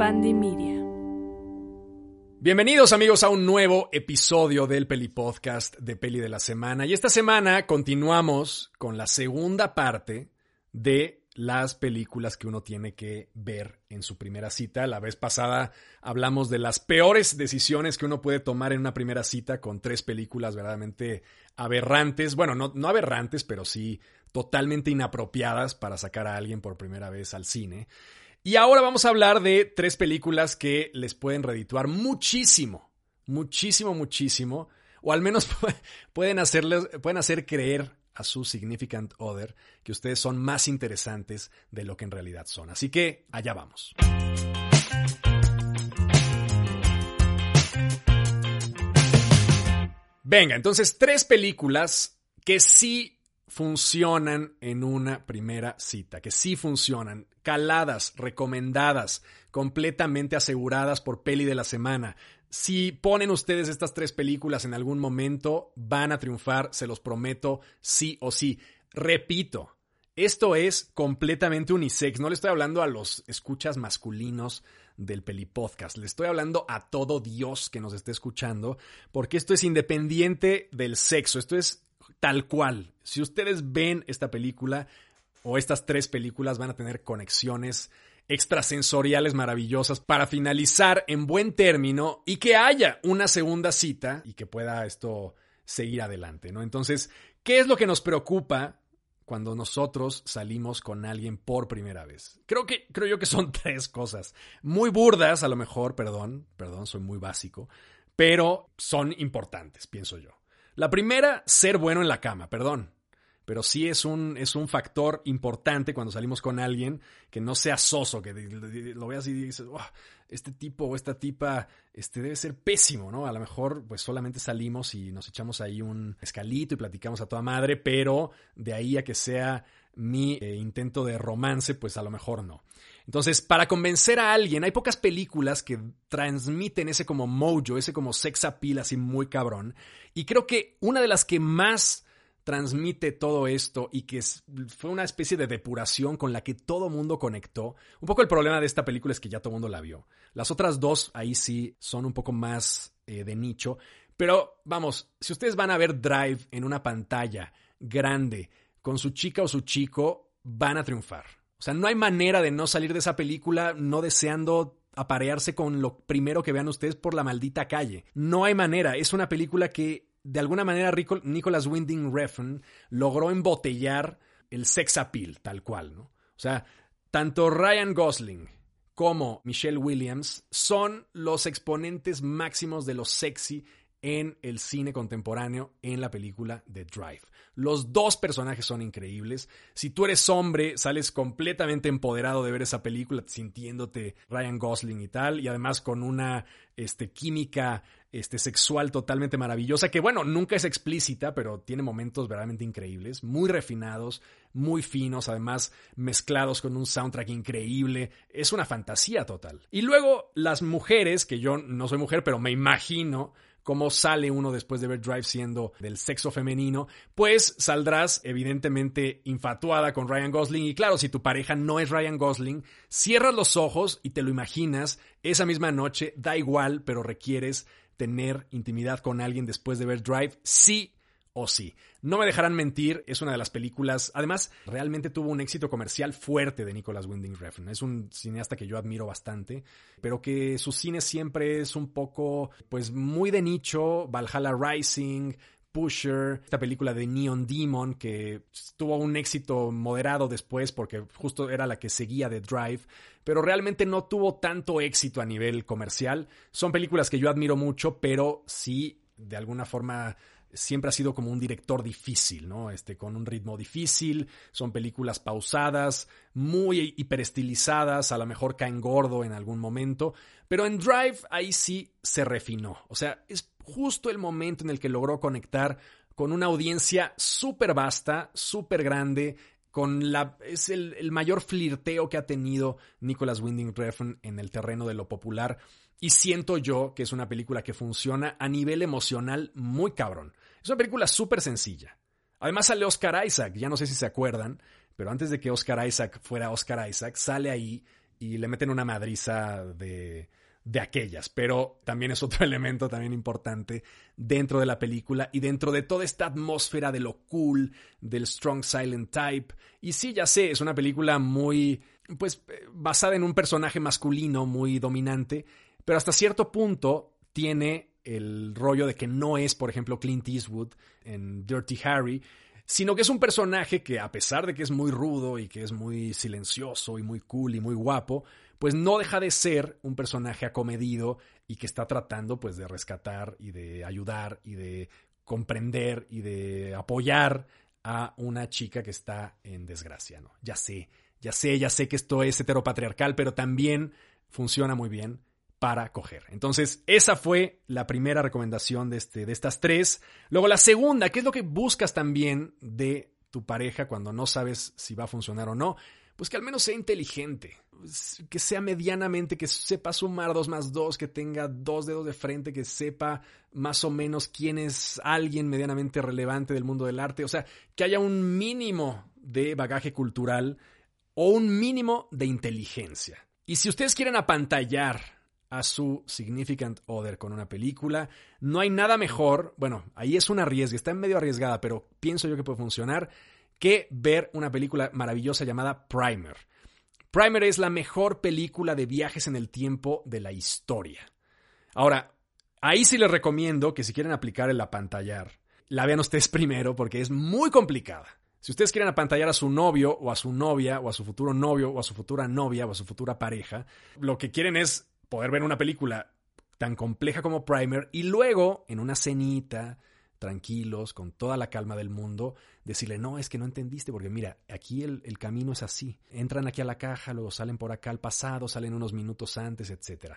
Media. Bienvenidos amigos a un nuevo episodio del Peli Podcast de Peli de la Semana. Y esta semana continuamos con la segunda parte de las películas que uno tiene que ver en su primera cita. La vez pasada hablamos de las peores decisiones que uno puede tomar en una primera cita con tres películas verdaderamente aberrantes. Bueno, no, no aberrantes, pero sí totalmente inapropiadas para sacar a alguien por primera vez al cine. Y ahora vamos a hablar de tres películas que les pueden redituar muchísimo, muchísimo, muchísimo, o al menos pueden, hacerles, pueden hacer creer a su significant other que ustedes son más interesantes de lo que en realidad son. Así que allá vamos. Venga, entonces tres películas que sí funcionan en una primera cita, que sí funcionan, caladas, recomendadas, completamente aseguradas por peli de la semana. Si ponen ustedes estas tres películas en algún momento, van a triunfar, se los prometo, sí o sí. Repito, esto es completamente unisex, no le estoy hablando a los escuchas masculinos del Peli Podcast. Le estoy hablando a todo Dios que nos esté escuchando, porque esto es independiente del sexo. Esto es tal cual. Si ustedes ven esta película o estas tres películas van a tener conexiones extrasensoriales maravillosas para finalizar en buen término y que haya una segunda cita y que pueda esto seguir adelante, ¿no? Entonces, ¿qué es lo que nos preocupa cuando nosotros salimos con alguien por primera vez? Creo que creo yo que son tres cosas, muy burdas a lo mejor, perdón, perdón, soy muy básico, pero son importantes, pienso yo. La primera, ser bueno en la cama, perdón. Pero sí es un, es un factor importante cuando salimos con alguien que no sea soso, que lo veas y dices, este tipo o esta tipa este, debe ser pésimo, ¿no? A lo mejor pues solamente salimos y nos echamos ahí un escalito y platicamos a toda madre, pero de ahí a que sea mi eh, intento de romance, pues a lo mejor no. Entonces, para convencer a alguien, hay pocas películas que transmiten ese como mojo, ese como sex appeal así muy cabrón. Y creo que una de las que más transmite todo esto y que fue una especie de depuración con la que todo mundo conectó. Un poco el problema de esta película es que ya todo mundo la vio. Las otras dos ahí sí son un poco más eh, de nicho. Pero vamos, si ustedes van a ver Drive en una pantalla grande con su chica o su chico, van a triunfar. O sea, no hay manera de no salir de esa película no deseando aparearse con lo primero que vean ustedes por la maldita calle. No hay manera. Es una película que de alguna manera Nicholas Winding Refn logró embotellar el sex appeal, tal cual, ¿no? O sea, tanto Ryan Gosling como Michelle Williams son los exponentes máximos de lo sexy en el cine contemporáneo en la película The Drive. Los dos personajes son increíbles. Si tú eres hombre, sales completamente empoderado de ver esa película, sintiéndote Ryan Gosling y tal, y además con una este, química este, sexual totalmente maravillosa, que bueno, nunca es explícita, pero tiene momentos verdaderamente increíbles, muy refinados, muy finos, además mezclados con un soundtrack increíble. Es una fantasía total. Y luego las mujeres, que yo no soy mujer, pero me imagino cómo sale uno después de ver Drive siendo del sexo femenino, pues saldrás evidentemente infatuada con Ryan Gosling. Y claro, si tu pareja no es Ryan Gosling, cierras los ojos y te lo imaginas esa misma noche, da igual, pero requieres tener intimidad con alguien después de ver Drive, sí o sí. No me dejarán mentir, es una de las películas, además realmente tuvo un éxito comercial fuerte de Nicholas Winding Refn. Es un cineasta que yo admiro bastante, pero que su cine siempre es un poco, pues muy de nicho, Valhalla Rising, Pusher, esta película de Neon Demon que tuvo un éxito moderado después porque justo era la que seguía de Drive, pero realmente no tuvo tanto éxito a nivel comercial. Son películas que yo admiro mucho, pero sí de alguna forma siempre ha sido como un director difícil, ¿no? Este, con un ritmo difícil, son películas pausadas, muy hiperestilizadas, a lo mejor caen gordo en algún momento, pero en Drive ahí sí se refinó. O sea, es justo el momento en el que logró conectar con una audiencia súper vasta, súper grande, con la, es el, mayor flirteo que ha tenido Nicholas Winding Refn en el terreno de lo popular. Y siento yo que es una película que funciona a nivel emocional muy cabrón. Es una película súper sencilla. Además sale Oscar Isaac, ya no sé si se acuerdan, pero antes de que Oscar Isaac fuera Oscar Isaac, sale ahí y le meten una madriza de, de aquellas, pero también es otro elemento también importante dentro de la película y dentro de toda esta atmósfera de lo cool, del strong silent type. Y sí, ya sé, es una película muy, pues, basada en un personaje masculino muy dominante, pero hasta cierto punto tiene el rollo de que no es, por ejemplo, Clint Eastwood en Dirty Harry, sino que es un personaje que a pesar de que es muy rudo y que es muy silencioso y muy cool y muy guapo, pues no deja de ser un personaje acomedido y que está tratando pues de rescatar y de ayudar y de comprender y de apoyar a una chica que está en desgracia, ¿no? Ya sé, ya sé, ya sé que esto es heteropatriarcal, pero también funciona muy bien para coger. Entonces, esa fue la primera recomendación de, este, de estas tres. Luego, la segunda, ¿qué es lo que buscas también de tu pareja cuando no sabes si va a funcionar o no? Pues que al menos sea inteligente que sea medianamente, que sepa sumar dos más dos, que tenga dos dedos de frente, que sepa más o menos quién es alguien medianamente relevante del mundo del arte, o sea, que haya un mínimo de bagaje cultural o un mínimo de inteligencia. Y si ustedes quieren apantallar a su significant other con una película, no hay nada mejor, bueno, ahí es una arriesgue, está en medio arriesgada, pero pienso yo que puede funcionar, que ver una película maravillosa llamada Primer. Primer es la mejor película de viajes en el tiempo de la historia. Ahora, ahí sí les recomiendo que si quieren aplicar el apantallar, la vean ustedes primero porque es muy complicada. Si ustedes quieren apantallar a su novio o a su novia o a su futuro novio o a su futura novia o a su futura pareja, lo que quieren es poder ver una película tan compleja como Primer y luego en una cenita tranquilos, con toda la calma del mundo, decirle, no, es que no entendiste, porque mira, aquí el, camino es así. Entran aquí a la caja, luego salen por acá al pasado, salen unos minutos antes, etc.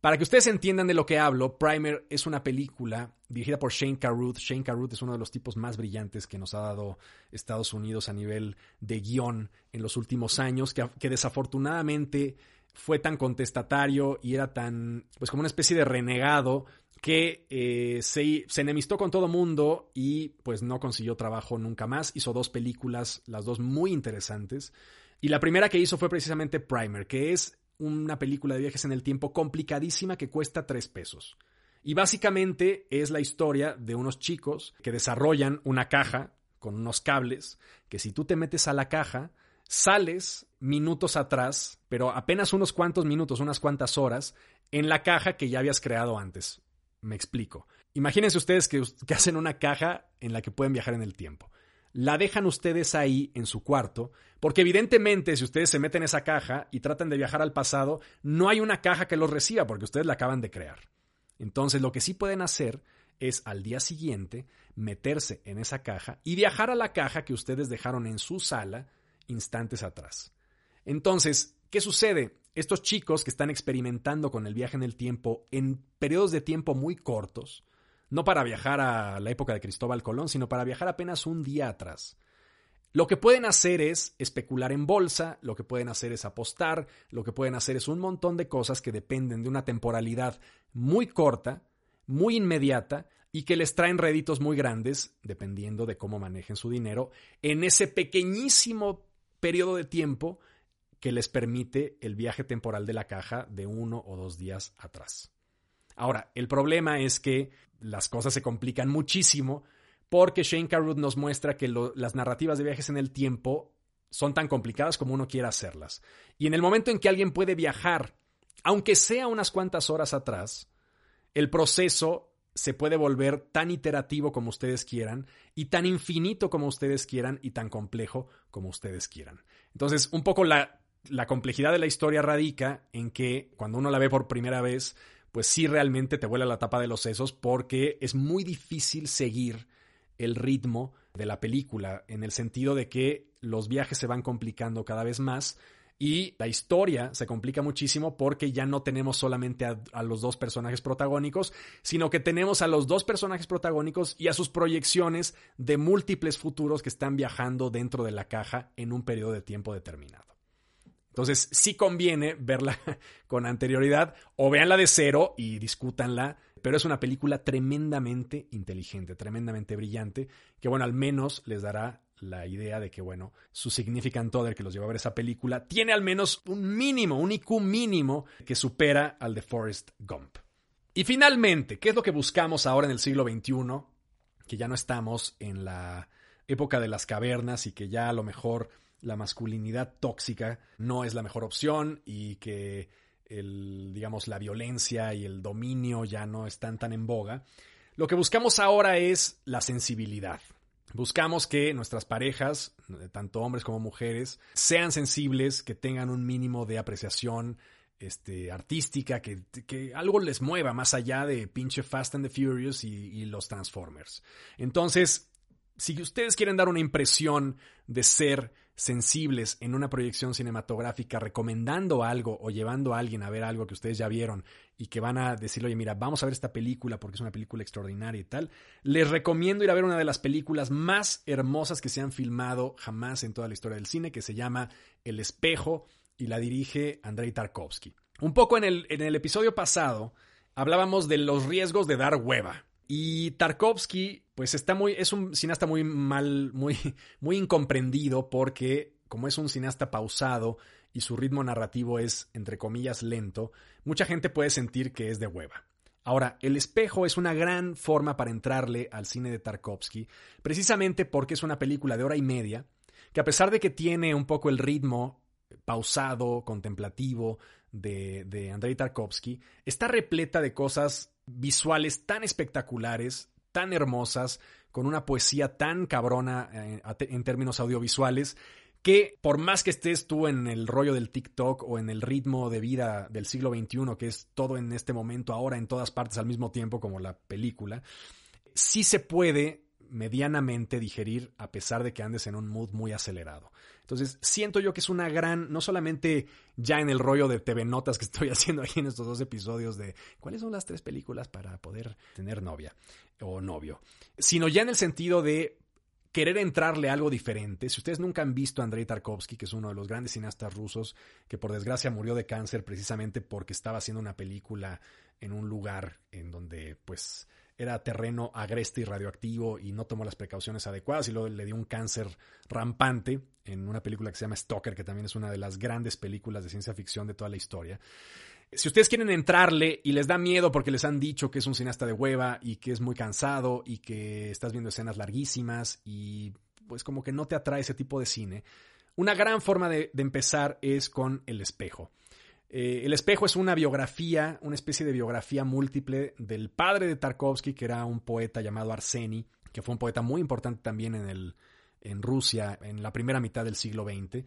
Para que ustedes entiendan de lo que hablo, Primer es una película dirigida por Shane Carruth. Shane Carruth es uno de los tipos más brillantes que nos ha dado Estados Unidos a nivel de guion en los últimos años, que, que desafortunadamente fue tan contestatario y era tan, pues como una especie de renegado que eh, se, enemistó con todo mundo y pues no consiguió trabajo nunca más. Hizo dos películas, las dos muy interesantes. Y la primera que hizo fue precisamente Primer, que es una película de viajes en el tiempo complicadísima que cuesta tres pesos. Y básicamente es la historia de unos chicos que desarrollan una caja con unos cables, que si tú te metes a la caja, sales minutos atrás, pero apenas unos cuantos minutos, unas cuantas horas, en la caja que ya habías creado antes. Me explico. Imagínense ustedes que, hacen una caja en la que pueden viajar en el tiempo. La dejan ustedes ahí en su cuarto, porque evidentemente si ustedes se meten en esa caja y tratan de viajar al pasado, no hay una caja que los reciba porque ustedes la acaban de crear. Entonces lo que sí pueden hacer es al día siguiente meterse en esa caja y viajar a la caja que ustedes dejaron en su sala instantes atrás. Entonces, ¿qué sucede? estos chicos que están experimentando con el viaje en el tiempo en periodos de tiempo muy cortos, no para viajar a la época de Cristóbal Colón, sino para viajar apenas un día atrás. Lo que pueden hacer es especular en bolsa, lo que pueden hacer es apostar, lo que pueden hacer es un montón de cosas que dependen de una temporalidad muy corta, muy inmediata y que les traen réditos muy grandes, dependiendo de cómo manejen su dinero, en ese pequeñísimo periodo de tiempo que les permite el viaje temporal de la caja de uno o dos días atrás. Ahora, el problema es que las cosas se complican muchísimo porque Shane Carruth nos muestra que las narrativas de viajes en el tiempo son tan complicadas como uno quiera hacerlas. Y en el momento en que alguien puede viajar, aunque sea unas cuantas horas atrás, el proceso se puede volver tan iterativo como ustedes quieran y tan infinito como ustedes quieran y tan complejo como ustedes quieran. Entonces, un poco la la complejidad de la historia radica en que cuando uno la ve por primera vez, pues sí realmente te vuela la tapa de los sesos porque es muy difícil seguir el ritmo de la película, en el sentido de que los viajes se van complicando cada vez más y la historia se complica muchísimo porque ya no tenemos solamente a, los dos personajes protagónicos, sino que tenemos a los dos personajes protagónicos y a sus proyecciones de múltiples futuros que están viajando dentro de la caja en un periodo de tiempo determinado. Entonces, sí conviene verla con anterioridad o véanla de cero y discútanla, pero es una película tremendamente inteligente, tremendamente brillante, que bueno, al menos les dará la idea de que, bueno, su significant other que los llevó a ver esa película tiene al menos un mínimo, un IQ mínimo que supera al de Forrest Gump. Y finalmente, ¿qué es lo que buscamos ahora en el siglo XXI? Que ya no estamos en la época de las cavernas y que ya a lo mejor la masculinidad tóxica no es la mejor opción y que el, digamos, la violencia y el dominio ya no están tan en boga. Lo que buscamos ahora es la sensibilidad. Buscamos que nuestras parejas, tanto hombres como mujeres, sean sensibles, que tengan un mínimo de apreciación este, artística, que, algo les mueva más allá de pinche Fast and the Furious y los Transformers. Entonces, si ustedes quieren dar una impresión de ser sensibles en una proyección cinematográfica recomendando algo o llevando a alguien a ver algo que ustedes ya vieron y que van a decirle, oye, mira, vamos a ver esta película porque es una película extraordinaria y tal, les recomiendo ir a ver una de las películas más hermosas que se han filmado jamás en toda la historia del cine, que se llama El espejo y la dirige Andrei Tarkovsky. Un poco en el, en el episodio pasado hablábamos de los riesgos de dar hueva. Y Tarkovsky, pues está muy, es un cineasta muy mal, muy, muy incomprendido porque como es un cineasta pausado y su ritmo narrativo es, entre comillas, lento, mucha gente puede sentir que es de hueva. Ahora, El espejo es una gran forma para entrarle al cine de Tarkovsky, precisamente porque es una película de hora y media, que a pesar de que tiene un poco el ritmo pausado, contemplativo de, de Andrei Tarkovsky, está repleta de cosas visuales tan espectaculares, tan hermosas, con una poesía tan cabrona eh, en términos audiovisuales, que por más que estés tú en el rollo del TikTok o en el ritmo de vida del siglo XXI, que es todo en este momento, ahora en todas partes al mismo tiempo, como la película, sí se puede medianamente digerir a pesar de que andes en un mood muy acelerado. Entonces, siento yo que es una gran, no solamente ya en el rollo de TV Notas que estoy haciendo aquí en estos dos episodios de cuáles son las tres películas para poder tener novia o novio, sino ya en el sentido de querer entrarle algo diferente. Si ustedes nunca han visto a Andrei Tarkovsky, que es uno de los grandes cineastas rusos, que por desgracia murió de cáncer precisamente porque estaba haciendo una película en un lugar en donde pues era terreno agreste y radioactivo y no tomó las precauciones adecuadas y luego le dio un cáncer rampante en una película que se llama Stalker, que también es una de las grandes películas de ciencia ficción de toda la historia. Si ustedes quieren entrarle y les da miedo porque les han dicho que es un cineasta de hueva y que es muy cansado y que estás viendo escenas larguísimas y pues como que no te atrae ese tipo de cine, una gran forma de, de empezar es con El espejo. Eh, el espejo es una biografía, una especie de biografía múltiple del padre de Tarkovsky, que era un poeta llamado Arseny, que fue un poeta muy importante también en, el, en Rusia en la primera mitad del siglo XX.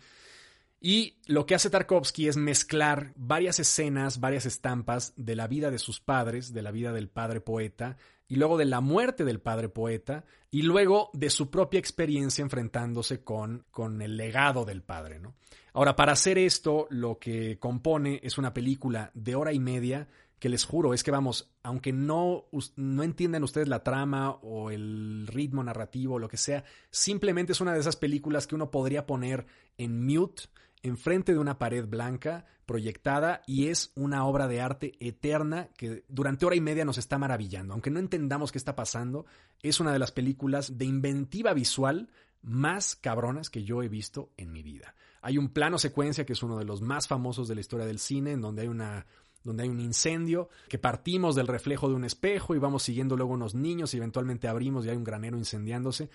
Y lo que hace Tarkovsky es mezclar varias escenas, varias estampas de la vida de sus padres, de la vida del padre poeta, y luego de la muerte del padre poeta, y luego de su propia experiencia enfrentándose con, con el legado del padre. ¿no? Ahora, para hacer esto, lo que compone es una película de hora y media que les juro es que vamos, aunque no, no entiendan ustedes la trama o el ritmo narrativo o lo que sea, simplemente es una de esas películas que uno podría poner en mute enfrente de una pared blanca proyectada y es una obra de arte eterna que durante hora y media nos está maravillando. Aunque no entendamos qué está pasando, es una de las películas de inventiva visual más cabronas que yo he visto en mi vida. Hay un plano secuencia que es uno de los más famosos de la historia del cine, en donde hay una donde hay un incendio, que partimos del reflejo de un espejo y vamos siguiendo luego unos niños y eventualmente abrimos y hay un granero incendiándose,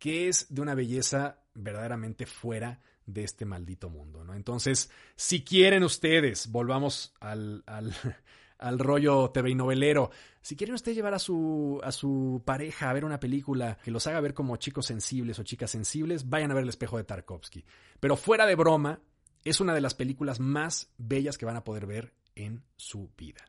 que es de una belleza verdaderamente fuera de este maldito mundo, ¿no? Entonces, si quieren ustedes, volvamos al, al, rollo TV y novelero. Si quieren ustedes llevar a su, a su pareja a ver una película que los haga ver como chicos sensibles o chicas sensibles, vayan a ver El espejo de Tarkovsky. Pero fuera de broma, es una de las películas más bellas que van a poder ver en su vida.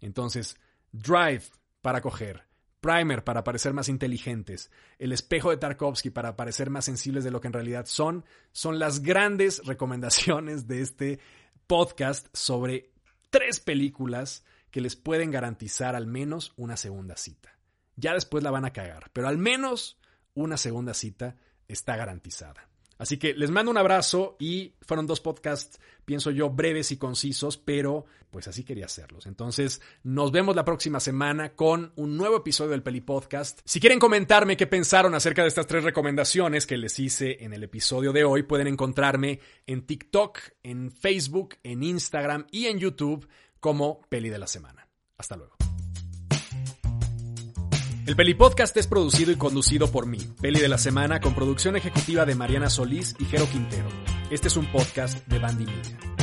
Entonces, Drive para coger, Primer para parecer más inteligentes, El espejo de Tarkovsky para parecer más sensibles de lo que en realidad son, son las grandes recomendaciones de este podcast sobre tres películas que les pueden garantizar al menos una segunda cita. Ya después la van a cagar, pero al menos una segunda cita está garantizada. Así que les mando un abrazo y fueron dos podcasts, pienso yo, breves y concisos, pero pues así quería hacerlos. Entonces, nos vemos la próxima semana con un nuevo episodio del Peli Podcast. Si quieren comentarme qué pensaron acerca de estas tres recomendaciones que les hice en el episodio de hoy, pueden encontrarme en TikTok, en Facebook, en Instagram y en YouTube como Peli de la Semana. Hasta luego. El Peli Podcast es producido y conducido por mí, Peli de la Semana, con producción ejecutiva de Mariana Solís y Jero Quintero. Este es un podcast de Bandy Media.